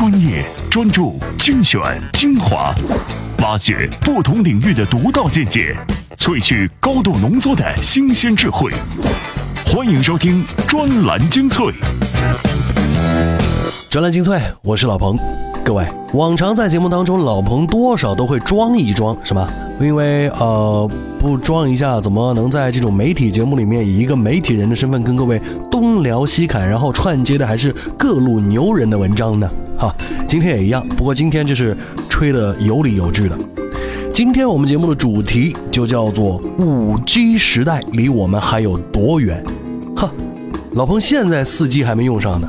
专业、专注、精选、精华，挖掘不同领域的独到见解，萃取高度浓缩的新鲜智慧。欢迎收听专栏精粹。专栏精粹，我是老彭。各位，往常在节目当中，老彭多少都会装一装，是吧？因为呃，不装一下，怎么能在这种媒体节目里面以一个媒体人的身份跟各位东聊西侃，然后串接的还是各路牛人的文章呢？哈，今天也一样，不过今天就是吹的有理有据的。今天我们节目的主题就叫做五 G 时代离我们还有多远？哈，老彭现在四 G 还没用上呢。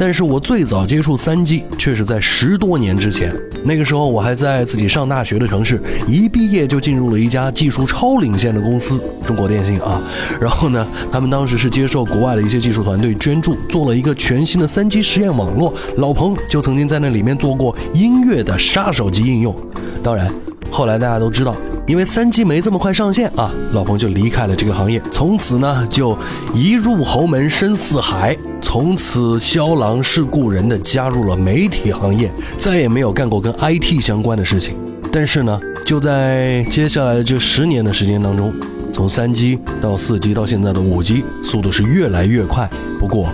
但是我最早接触三 G 却是在十多年之前，那个时候我还在自己上大学的城市，一毕业就进入了一家技术超领先的公司——中国电信啊。然后呢，他们当时是接受国外的一些技术团队捐助，做了一个全新的三 G 实验网络。老彭就曾经在那里面做过音乐的杀手级应用。当然，后来大家都知道。因为三 G 没这么快上线啊，老彭就离开了这个行业，从此呢就一入侯门深似海，从此萧郎是故人的加入了媒体行业，再也没有干过跟 IT 相关的事情。但是呢，就在接下来的这十年的时间当中，从三 G 到四 G 到现在的五 G，速度是越来越快。不过，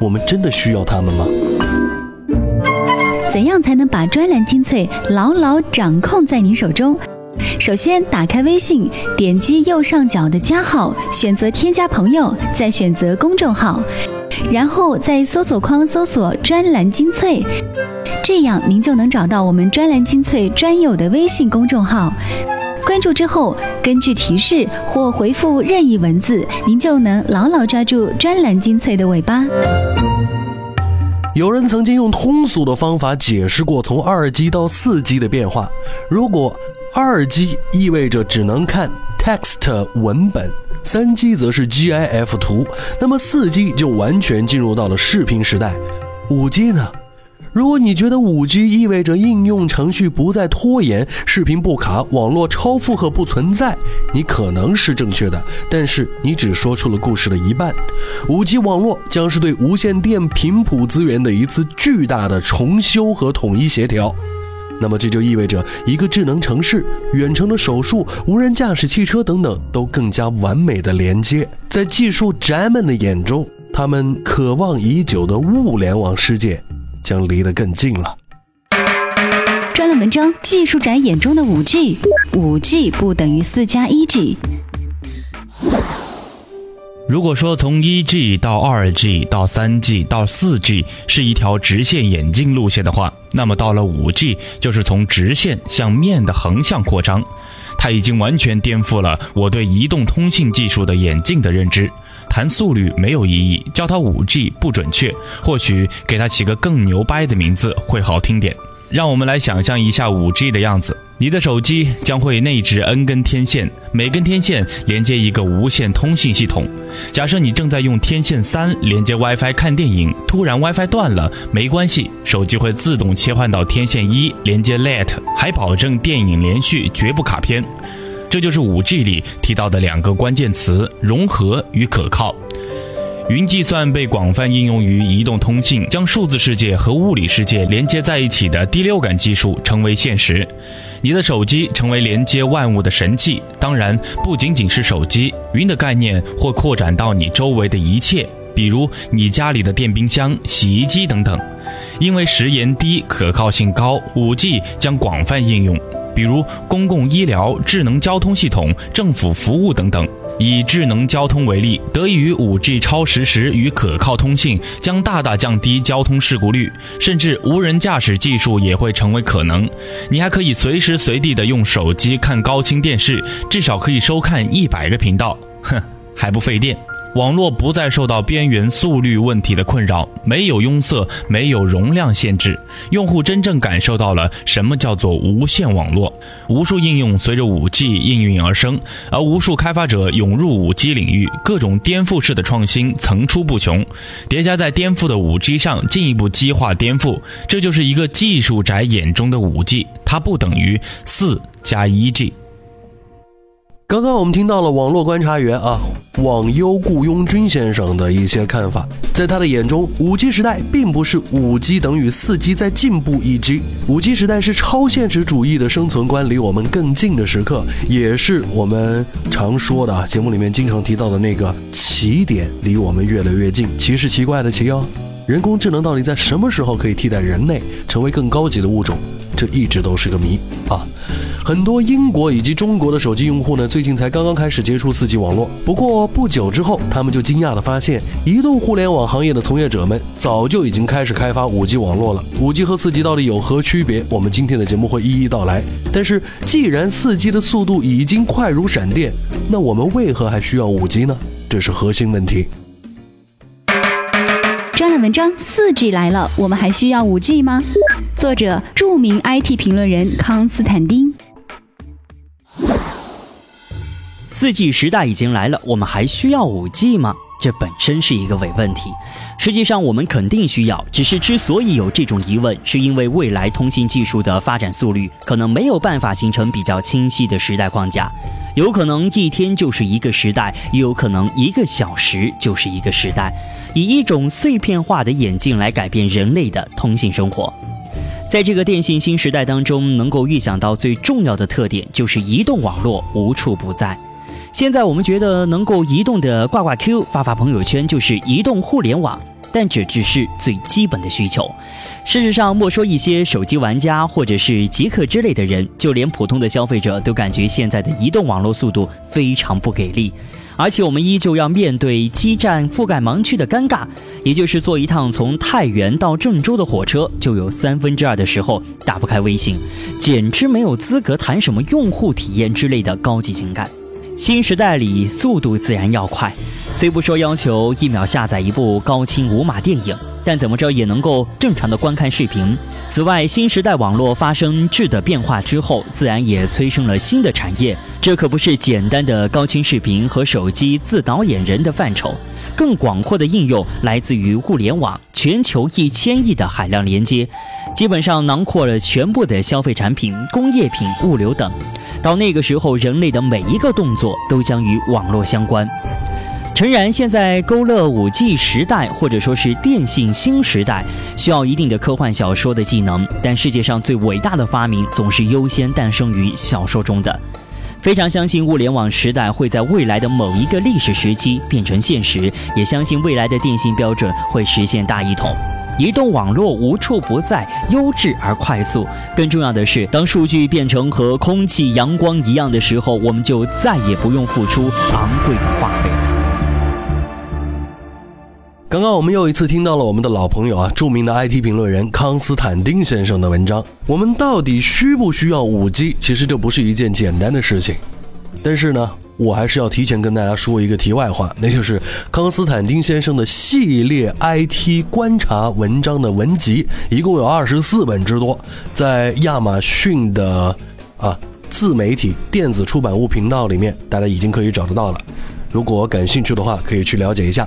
我们真的需要他们吗？怎样才能把专栏精粹牢牢掌控在你手中？首先，打开微信，点击右上角的加号，选择添加朋友，再选择公众号，然后在搜索框搜索“专栏精粹”，这样您就能找到我们“专栏精粹”专有的微信公众号。关注之后，根据提示或回复任意文字，您就能牢牢抓住“专栏精粹”的尾巴。有人曾经用通俗的方法解释过从二 G 到四 G 的变化，如果。二 G 意味着只能看 text 文本，三 G 则是 GIF 图，那么四 G 就完全进入到了视频时代。五 G 呢？如果你觉得五 G 意味着应用程序不再拖延，视频不卡，网络超负荷不存在，你可能是正确的，但是你只说出了故事的一半。五 G 网络将是对无线电频谱资源的一次巨大的重修和统一协调。那么这就意味着一个智能城市、远程的手术、无人驾驶汽车等等都更加完美的连接。在技术宅们的眼中，他们渴望已久的物联网世界将离得更近了。专栏文章：技术宅眼中的五 G，五 G 不等于四加一 G。如果说从一 G 到二 G 到三 G 到四 G 是一条直线演进路线的话，那么到了五 G 就是从直线向面的横向扩张，它已经完全颠覆了我对移动通信技术的演进的认知。谈速率没有意义，叫它五 G 不准确，或许给它起个更牛掰的名字会好听点。让我们来想象一下五 G 的样子，你的手机将会内置 N 根天线，每根天线连接一个无线通信系统。假设你正在用天线三连接 WiFi 看电影，突然 WiFi 断了，没关系，手机会自动切换到天线一连接 Lite，还保证电影连续，绝不卡片。这就是五 G 里提到的两个关键词：融合与可靠。云计算被广泛应用于移动通信，将数字世界和物理世界连接在一起的第六感技术成为现实。你的手机成为连接万物的神器，当然不仅仅是手机。云的概念或扩展到你周围的一切，比如你家里的电冰箱、洗衣机等等。因为时延低、可靠性高，，5G 将广泛应用，比如公共医疗、智能交通系统、政府服务等等。以智能交通为例，得益于 5G 超实时与可靠通信，将大大降低交通事故率，甚至无人驾驶技术也会成为可能。你还可以随时随地的用手机看高清电视，至少可以收看一百个频道，哼，还不费电。网络不再受到边缘速率问题的困扰，没有拥塞，没有容量限制，用户真正感受到了什么叫做无线网络。无数应用随着 5G 应运而生，而无数开发者涌入 5G 领域，各种颠覆式的创新层出不穷，叠加在颠覆的 5G 上，进一步激化颠覆。这就是一个技术宅眼中的 5G，它不等于四 加一 G。刚刚我们听到了网络观察员啊，网优雇佣军先生的一些看法。在他的眼中，五 G 时代并不是五 G 等于四 G 再进步一 G，五 G 时代是超现实主义的生存观离我们更近的时刻，也是我们常说的啊，节目里面经常提到的那个起点离我们越来越近。奇是奇怪的奇哦，人工智能到底在什么时候可以替代人类，成为更高级的物种？这一直都是个谜啊！很多英国以及中国的手机用户呢，最近才刚刚开始接触 4G 网络。不过不久之后，他们就惊讶地发现，移动互联网行业的从业者们早就已经开始开发 5G 网络了。5G 和 4G 到底有何区别？我们今天的节目会一一道来。但是，既然 4G 的速度已经快如闪电，那我们为何还需要 5G 呢？这是核心问题。专栏文章：四 G 来了，我们还需要五 G 吗？作者：著名 IT 评论人康斯坦丁。四 G 时代已经来了，我们还需要五 G 吗？这本身是一个伪问题。实际上，我们肯定需要，只是之所以有这种疑问，是因为未来通信技术的发展速率可能没有办法形成比较清晰的时代框架，有可能一天就是一个时代，也有可能一个小时就是一个时代。以一种碎片化的眼镜来改变人类的通信生活，在这个电信新时代当中，能够预想到最重要的特点就是移动网络无处不在。现在我们觉得能够移动的挂挂 Q、发发朋友圈就是移动互联网，但这只是最基本的需求。事实上，莫说一些手机玩家或者是极客之类的人，就连普通的消费者都感觉现在的移动网络速度非常不给力。而且我们依旧要面对基站覆盖盲区的尴尬，也就是坐一趟从太原到郑州的火车，就有三分之二的时候打不开微信，简直没有资格谈什么用户体验之类的高级情感。新时代里，速度自然要快，虽不说要求一秒下载一部高清无码电影。但怎么着也能够正常的观看视频。此外，新时代网络发生质的变化之后，自然也催生了新的产业。这可不是简单的高清视频和手机自导演人的范畴，更广阔的应用来自于物联网，全球一千亿的海量连接，基本上囊括了全部的消费产品、工业品、物流等。到那个时候，人类的每一个动作都将与网络相关。诚然，现在勾勒五 G 时代或者说是电信新时代，需要一定的科幻小说的技能。但世界上最伟大的发明总是优先诞生于小说中的。非常相信物联网时代会在未来的某一个历史时期变成现实，也相信未来的电信标准会实现大一统，移动网络无处不在，优质而快速。更重要的是，当数据变成和空气、阳光一样的时候，我们就再也不用付出昂贵的话费那。我们又一次听到了我们的老朋友啊，著名的 IT 评论人康斯坦丁先生的文章。我们到底需不需要五 G？其实这不是一件简单的事情。但是呢，我还是要提前跟大家说一个题外话，那就是康斯坦丁先生的系列 IT 观察文章的文集，一共有二十四本之多，在亚马逊的啊自媒体电子出版物频道里面，大家已经可以找得到了。如果感兴趣的话，可以去了解一下。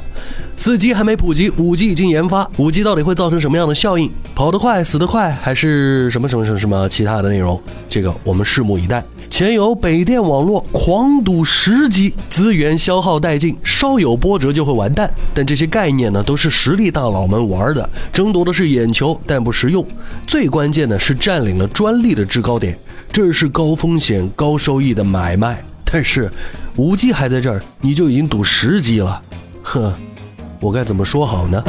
四 G 还没普及，五 G 已经研发，五 G 到底会造成什么样的效应？跑得快，死得快，还是什么什么什么什么其他的内容？这个我们拭目以待。前有北电网络狂赌十 G，资源消耗殆尽，稍有波折就会完蛋。但这些概念呢，都是实力大佬们玩的，争夺的是眼球，但不实用。最关键的是占领了专利的制高点，这是高风险高收益的买卖。但是，五 G 还在这儿，你就已经赌十 G 了，哼，我该怎么说好呢？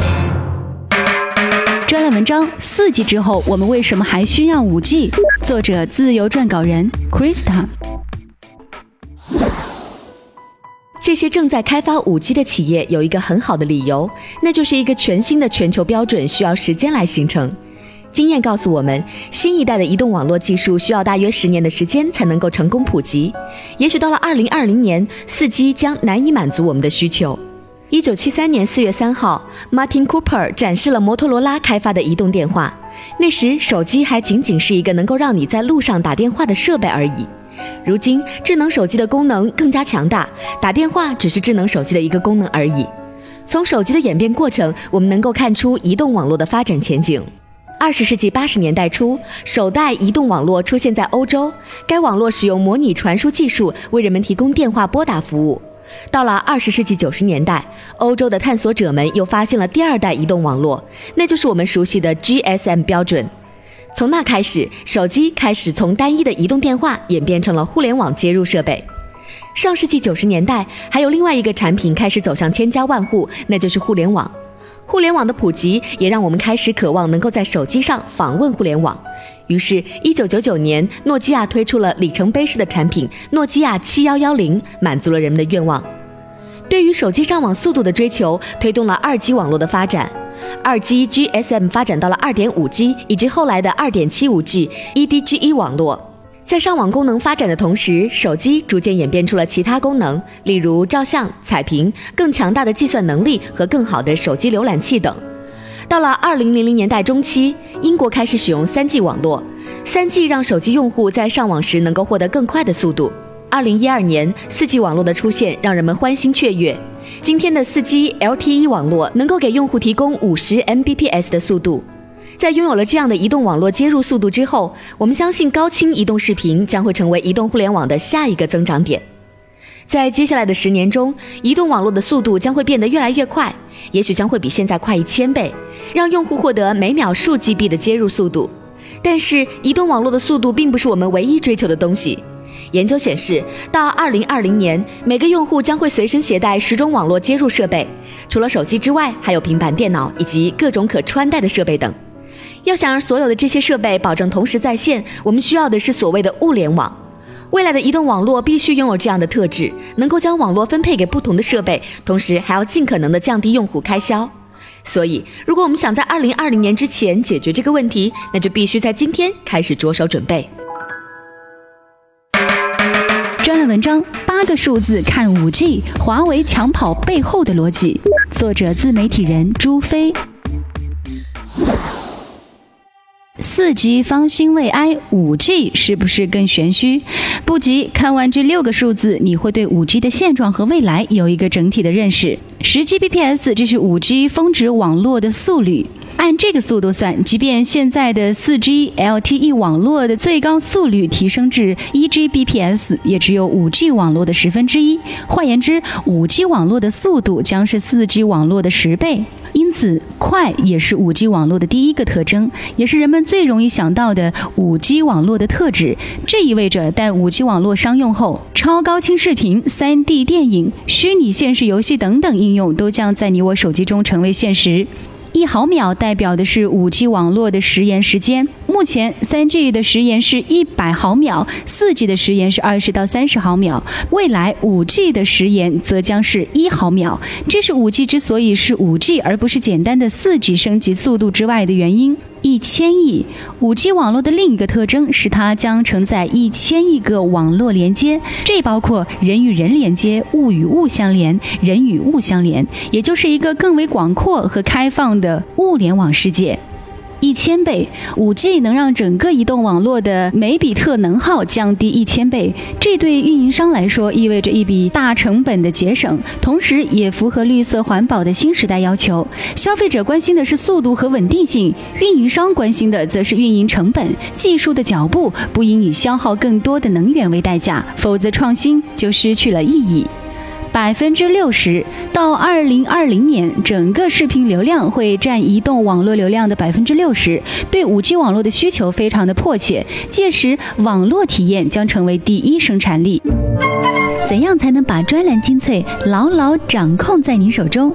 专栏文章：四 G 之后，我们为什么还需要五 G？作者：自由撰稿人 Krista。这些正在开发五 G 的企业有一个很好的理由，那就是一个全新的全球标准需要时间来形成。经验告诉我们，新一代的移动网络技术需要大约十年的时间才能够成功普及。也许到了二零二零年，四 G 将难以满足我们的需求。一九七三年四月三号，Martin Cooper 展示了摩托罗拉开发的移动电话。那时，手机还仅仅是一个能够让你在路上打电话的设备而已。如今，智能手机的功能更加强大，打电话只是智能手机的一个功能而已。从手机的演变过程，我们能够看出移动网络的发展前景。二十世纪八十年代初，首代移动网络出现在欧洲，该网络使用模拟传输技术为人们提供电话拨打服务。到了二十世纪九十年代，欧洲的探索者们又发现了第二代移动网络，那就是我们熟悉的 GSM 标准。从那开始，手机开始从单一的移动电话演变成了互联网接入设备。上世纪九十年代，还有另外一个产品开始走向千家万户，那就是互联网。互联网的普及也让我们开始渴望能够在手机上访问互联网。于是，一九九九年，诺基亚推出了里程碑式的产品——诺基亚七幺幺零，满足了人们的愿望。对于手机上网速度的追求，推动了二 G 网络的发展。二 G GSM 发展到了二点五 G，以及后来的二点七五 G eDGE 网络。在上网功能发展的同时，手机逐渐演变出了其他功能，例如照相、彩屏、更强大的计算能力和更好的手机浏览器等。到了二零零零年代中期，英国开始使用三 G 网络，三 G 让手机用户在上网时能够获得更快的速度。二零一二年，四 G 网络的出现让人们欢欣雀跃。今天的四 G LTE 网络能够给用户提供五十 Mbps 的速度。在拥有了这样的移动网络接入速度之后，我们相信高清移动视频将会成为移动互联网的下一个增长点。在接下来的十年中，移动网络的速度将会变得越来越快，也许将会比现在快一千倍，让用户获得每秒数 GB 的接入速度。但是，移动网络的速度并不是我们唯一追求的东西。研究显示，到2020年，每个用户将会随身携带十种网络接入设备，除了手机之外，还有平板电脑以及各种可穿戴的设备等。要想让所有的这些设备保证同时在线，我们需要的是所谓的物联网。未来的移动网络必须拥有这样的特质，能够将网络分配给不同的设备，同时还要尽可能的降低用户开销。所以，如果我们想在二零二零年之前解决这个问题，那就必须在今天开始着手准备。专栏文章：八个数字看五 G，华为抢跑背后的逻辑。作者：自媒体人朱飞。四 G 方兴未艾，五 G 是不是更玄虚？不急，看完这六个数字，你会对五 G 的现状和未来有一个整体的认识。十 Gbps，这是五 G 峰值网络的速率。按这个速度算，即便现在的四 G LTE 网络的最高速率提升至一 Gbps，也只有五 G 网络的十分之一。换言之，五 G 网络的速度将是四 G 网络的十倍。因此，快也是 5G 网络的第一个特征，也是人们最容易想到的 5G 网络的特质。这意味着，待 5G 网络商用后，超高清视频、3D 电影、虚拟现实游戏等等应用都将在你我手机中成为现实。一毫秒代表的是五 G 网络的时延时间。目前，三 G 的时延是一百毫秒，四 G 的时延是二十到三十毫秒。未来五 G 的时延则将是一毫秒。这是五 G 之所以是五 G 而不是简单的四 G 升级速度之外的原因。一千亿五 G 网络的另一个特征是它将承载一千亿个网络连接，这包括人与人连接、物与物相连、人与物相连，也就是一个更为广阔和开放的物联网世界。一千倍，五 G 能让整个移动网络的每比特能耗降低一千倍，这对运营商来说意味着一笔大成本的节省，同时也符合绿色环保的新时代要求。消费者关心的是速度和稳定性，运营商关心的则是运营成本。技术的脚步不应以消耗更多的能源为代价，否则创新就失去了意义。百分之六十到二零二零年，整个视频流量会占移动网络流量的百分之六十。对五 G 网络的需求非常的迫切，届时网络体验将成为第一生产力。怎样才能把专栏精粹牢牢掌控在您手中？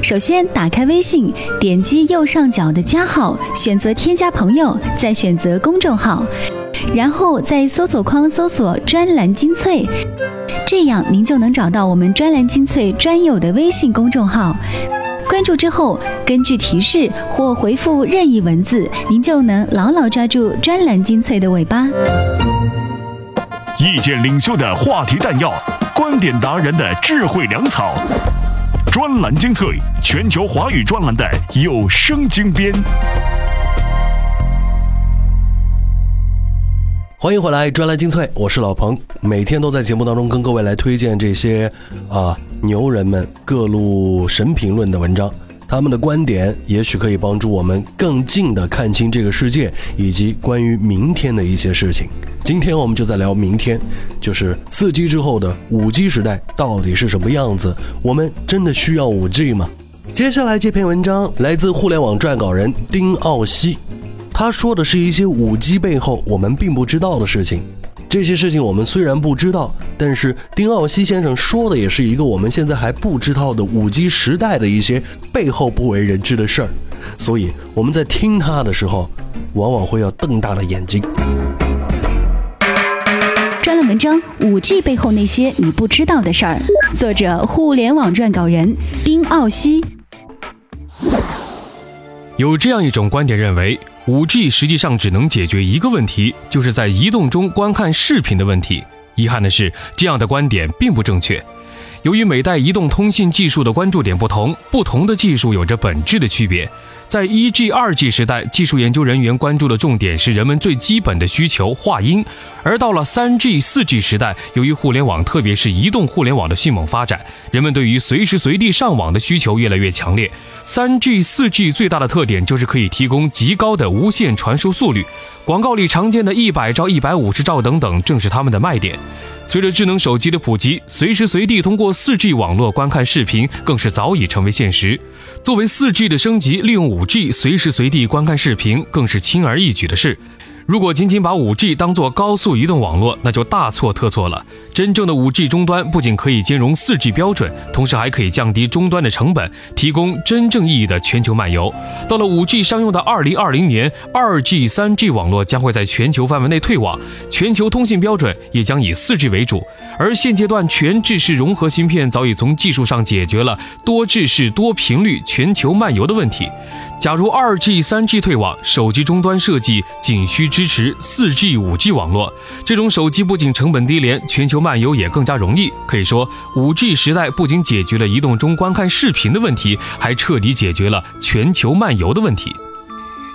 首先，打开微信，点击右上角的加号，选择添加朋友，再选择公众号，然后在搜索框搜索“专栏精粹”。这样，您就能找到我们专栏精粹专有的微信公众号。关注之后，根据提示或回复任意文字，您就能牢牢抓住专栏精粹的尾巴。意见领袖的话题弹药，观点达人的智慧粮草，专栏精粹，全球华语专栏的有声精编。欢迎回来，专栏精粹，我是老彭，每天都在节目当中跟各位来推荐这些啊牛人们各路神评论的文章。他们的观点也许可以帮助我们更近的看清这个世界以及关于明天的一些事情。今天我们就在聊明天，就是四 G 之后的五 G 时代到底是什么样子？我们真的需要五 G 吗？接下来这篇文章来自互联网撰稿人丁奥西，他说的是一些五 G 背后我们并不知道的事情。这些事情我们虽然不知道，但是丁奥西先生说的也是一个我们现在还不知道的五 G 时代的一些背后不为人知的事儿，所以我们在听他的时候，往往会要瞪大了眼睛。专栏文章《五 G 背后那些你不知道的事儿》，作者互联网撰稿人丁奥西。有这样一种观点认为。五 G 实际上只能解决一个问题，就是在移动中观看视频的问题。遗憾的是，这样的观点并不正确。由于每代移动通信技术的关注点不同，不同的技术有着本质的区别。在一 G、二 G 时代，技术研究人员关注的重点是人们最基本的需求——话音；而到了三 G、四 G 时代，由于互联网，特别是移动互联网的迅猛发展，人们对于随时随地上网的需求越来越强烈。三 G、四 G 最大的特点就是可以提供极高的无线传输速率，广告里常见的一百兆、一百五十兆等等，正是他们的卖点。随着智能手机的普及，随时随地通过 4G 网络观看视频更是早已成为现实。作为 4G 的升级，利用 5G 随时随地观看视频更是轻而易举的事。如果仅仅把 5G 当作高速移动网络，那就大错特错了。真正的 5G 终端不仅可以兼容 4G 标准，同时还可以降低终端的成本，提供真正意义的全球漫游。到了 5G 商用的2020年，2G、3G 网络将会在全球范围内退网，全球通信标准也将以 4G 为主。而现阶段全制式融合芯片早已从技术上解决了多制式多频率全球漫游的问题。假如二 G、三 G 退网，手机终端设计仅需支持四 G、五 G 网络，这种手机不仅成本低廉，全球漫游也更加容易。可以说，五 G 时代不仅解决了移动中观看视频的问题，还彻底解决了全球漫游的问题。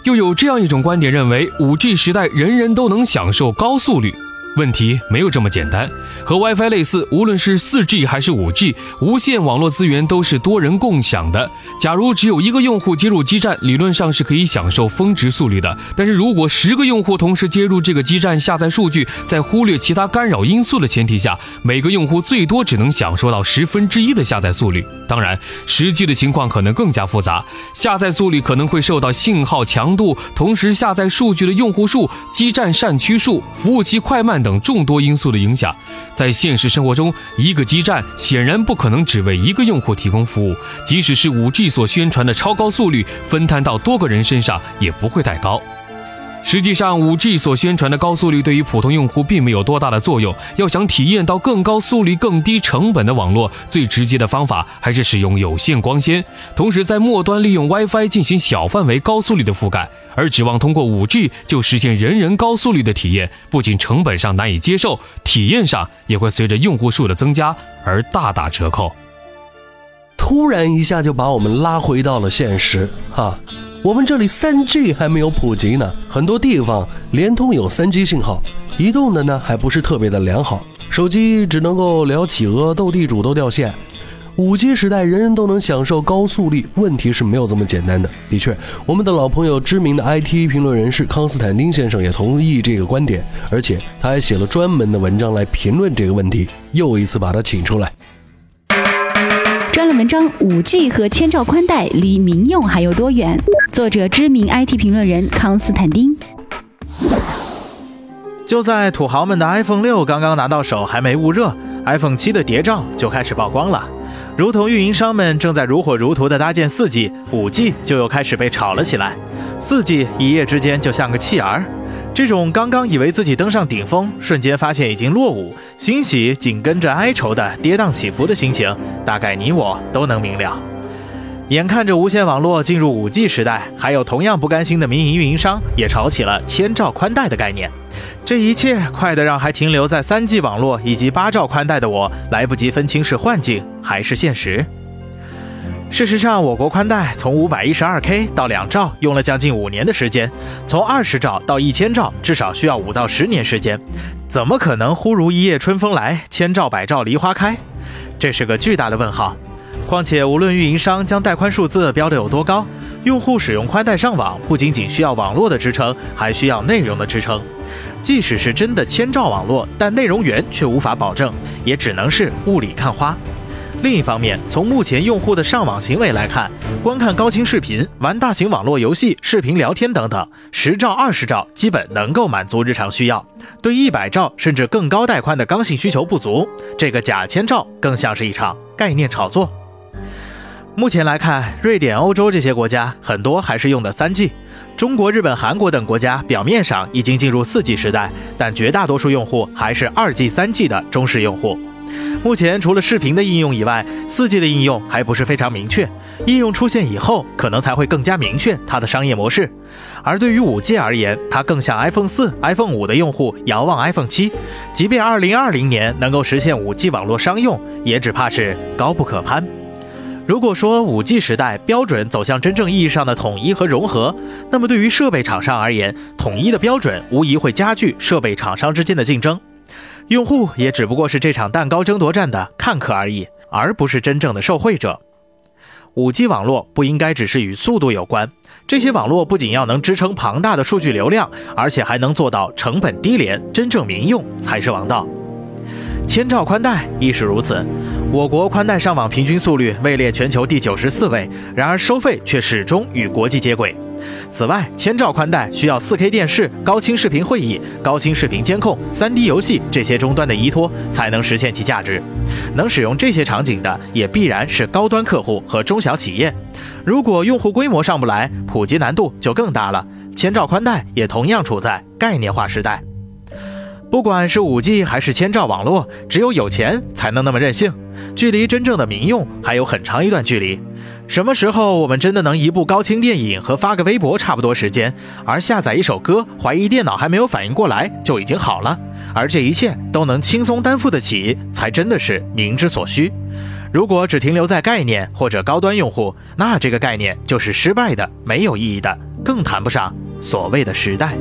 又有这样一种观点认为，五 G 时代人人都能享受高速率。问题没有这么简单，和 WiFi 类似，无论是 4G 还是 5G，无线网络资源都是多人共享的。假如只有一个用户接入基站，理论上是可以享受峰值速率的。但是如果十个用户同时接入这个基站下载数据，在忽略其他干扰因素的前提下，每个用户最多只能享受到十分之一的下载速率。当然，实际的情况可能更加复杂，下载速率可能会受到信号强度、同时下载数据的用户数、基站扇区数、服务器快慢等。等众多因素的影响，在现实生活中，一个基站显然不可能只为一个用户提供服务。即使是 5G 所宣传的超高速率，分摊到多个人身上也不会太高。实际上，5G 所宣传的高速率对于普通用户并没有多大的作用。要想体验到更高速率、更低成本的网络，最直接的方法还是使用有线光纤，同时在末端利用 WiFi 进行小范围高速率的覆盖。而指望通过 5G 就实现人人高速率的体验，不仅成本上难以接受，体验上也会随着用户数的增加而大打折扣。突然一下就把我们拉回到了现实，哈。我们这里 3G 还没有普及呢，很多地方联通有 3G 信号，移动的呢还不是特别的良好，手机只能够聊企鹅、斗地主都掉线。5G 时代人人都能享受高速率，问题是没有这么简单的。的确，我们的老朋友、知名的 IT 评论人士康斯坦丁先生也同意这个观点，而且他还写了专门的文章来评论这个问题，又一次把他请出来。文章：五 G 和千兆宽带离民用还有多远？作者：知名 IT 评论人康斯坦丁。就在土豪们的 iPhone 六刚刚拿到手，还没捂热，iPhone 七的谍照就开始曝光了。如同运营商们正在如火如荼地搭建四 G、五 G，就又开始被炒了起来。四 G 一夜之间就像个弃儿。这种刚刚以为自己登上顶峰，瞬间发现已经落伍，欣喜紧跟着哀愁的跌宕起伏的心情，大概你我都能明了。眼看着无线网络进入五 G 时代，还有同样不甘心的民营运营商也炒起了千兆宽带的概念。这一切快得让还停留在三 G 网络以及八兆宽带的我来不及分清是幻境还是现实。事实上，我国宽带从五百一十二 K 到两兆用了将近五年的时间，从二十兆到一千兆至少需要五到十年时间，怎么可能忽如一夜春风来，千兆百兆梨花开？这是个巨大的问号。况且，无论运营商将带宽数字标得有多高，用户使用宽带上网不仅仅需要网络的支撑，还需要内容的支撑。即使是真的千兆网络，但内容源却无法保证，也只能是雾里看花。另一方面，从目前用户的上网行为来看，观看高清视频、玩大型网络游戏、视频聊天等等，十兆、二十兆基本能够满足日常需要。对一百兆甚至更高带宽的刚性需求不足，这个假千兆更像是一场概念炒作。目前来看，瑞典、欧洲这些国家很多还是用的三 G，中国、日本、韩国等国家表面上已经进入四 G 时代，但绝大多数用户还是二 G、三 G 的忠实用户。目前除了视频的应用以外，四 G 的应用还不是非常明确，应用出现以后，可能才会更加明确它的商业模式。而对于五 G 而言，它更像 iPhone 四、iPhone 五的用户遥望 iPhone 七，即便2020年能够实现五 G 网络商用，也只怕是高不可攀。如果说五 G 时代标准走向真正意义上的统一和融合，那么对于设备厂商而言，统一的标准无疑会加剧设备厂商之间的竞争，用户也只不过是这场蛋糕争夺战的看客而已，而不是真正的受惠者。五 G 网络不应该只是与速度有关，这些网络不仅要能支撑庞大的数据流量，而且还能做到成本低廉、真正民用才是王道。千兆宽带亦是如此，我国宽带上网平均速率位列全球第九十四位，然而收费却始终与国际接轨。此外，千兆宽带需要 4K 电视、高清视频会议、高清视频监控、3D 游戏这些终端的依托，才能实现其价值。能使用这些场景的，也必然是高端客户和中小企业。如果用户规模上不来，普及难度就更大了。千兆宽带也同样处在概念化时代。不管是五 G 还是千兆网络，只有有钱才能那么任性，距离真正的民用还有很长一段距离。什么时候我们真的能一部高清电影和发个微博差不多时间，而下载一首歌，怀疑电脑还没有反应过来就已经好了，而这一切都能轻松担负得起，才真的是民之所需。如果只停留在概念或者高端用户，那这个概念就是失败的、没有意义的，更谈不上所谓的时代。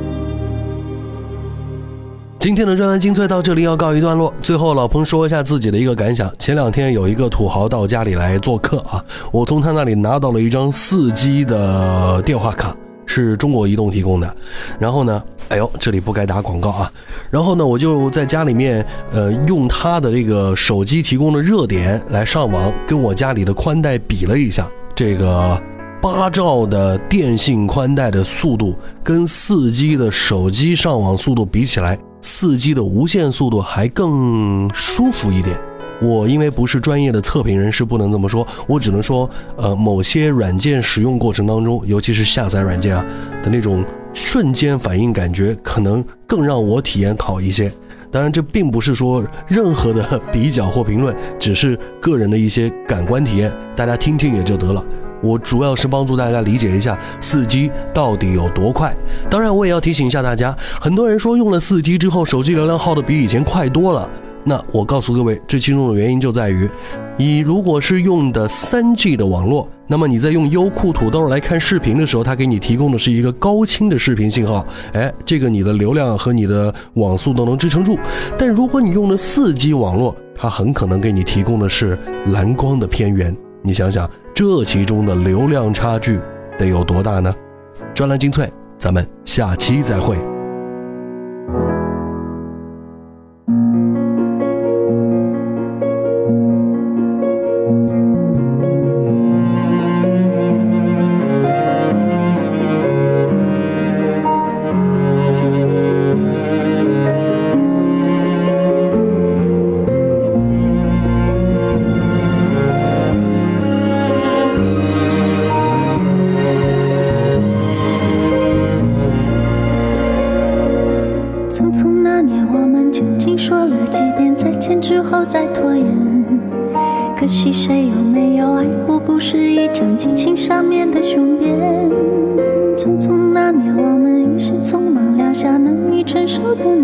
今天的专栏精粹到这里要告一段落。最后，老彭说一下自己的一个感想。前两天有一个土豪到家里来做客啊，我从他那里拿到了一张四 G 的电话卡，是中国移动提供的。然后呢，哎呦，这里不该打广告啊。然后呢，我就在家里面，呃，用他的这个手机提供的热点来上网，跟我家里的宽带比了一下，这个八兆的电信宽带的速度跟四 G 的手机上网速度比起来。四 G 的无线速度还更舒服一点。我因为不是专业的测评人士，不能这么说。我只能说，呃，某些软件使用过程当中，尤其是下载软件啊的那种瞬间反应感觉，可能更让我体验好一些。当然，这并不是说任何的比较或评论，只是个人的一些感官体验，大家听听也就得了。我主要是帮助大家理解一下四 G 到底有多快。当然，我也要提醒一下大家，很多人说用了四 G 之后，手机流量耗的比以前快多了。那我告诉各位，这其中的原因就在于，你如果是用的三 G 的网络，那么你在用优酷、土豆来看视频的时候，它给你提供的是一个高清的视频信号，哎，这个你的流量和你的网速都能支撑住。但如果你用的四 G 网络，它很可能给你提供的是蓝光的片源。你想想。这其中的流量差距得有多大呢？专栏精粹，咱们下期再会。后再拖延，可惜谁有没有爱过？不是一张激情上面的雄辩，匆匆那年，我们一时匆忙撂下难以承受的。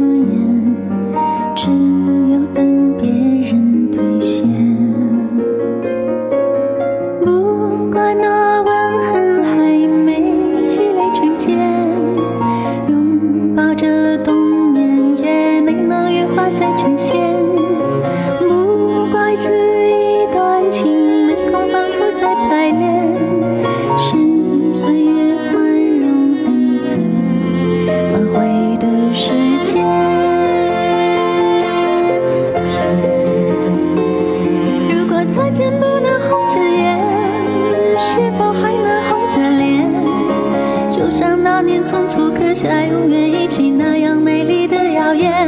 那年匆促刻下永远一起那样美丽的谣言。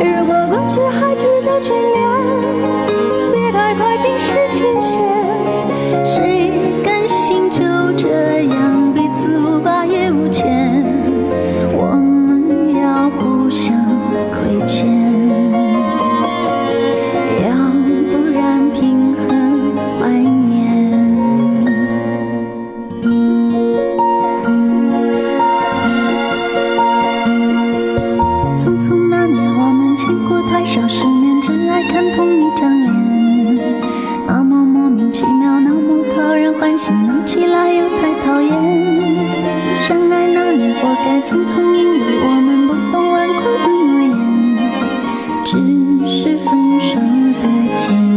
如果过去还值得眷恋别太快冰释前嫌。谁只是分手的前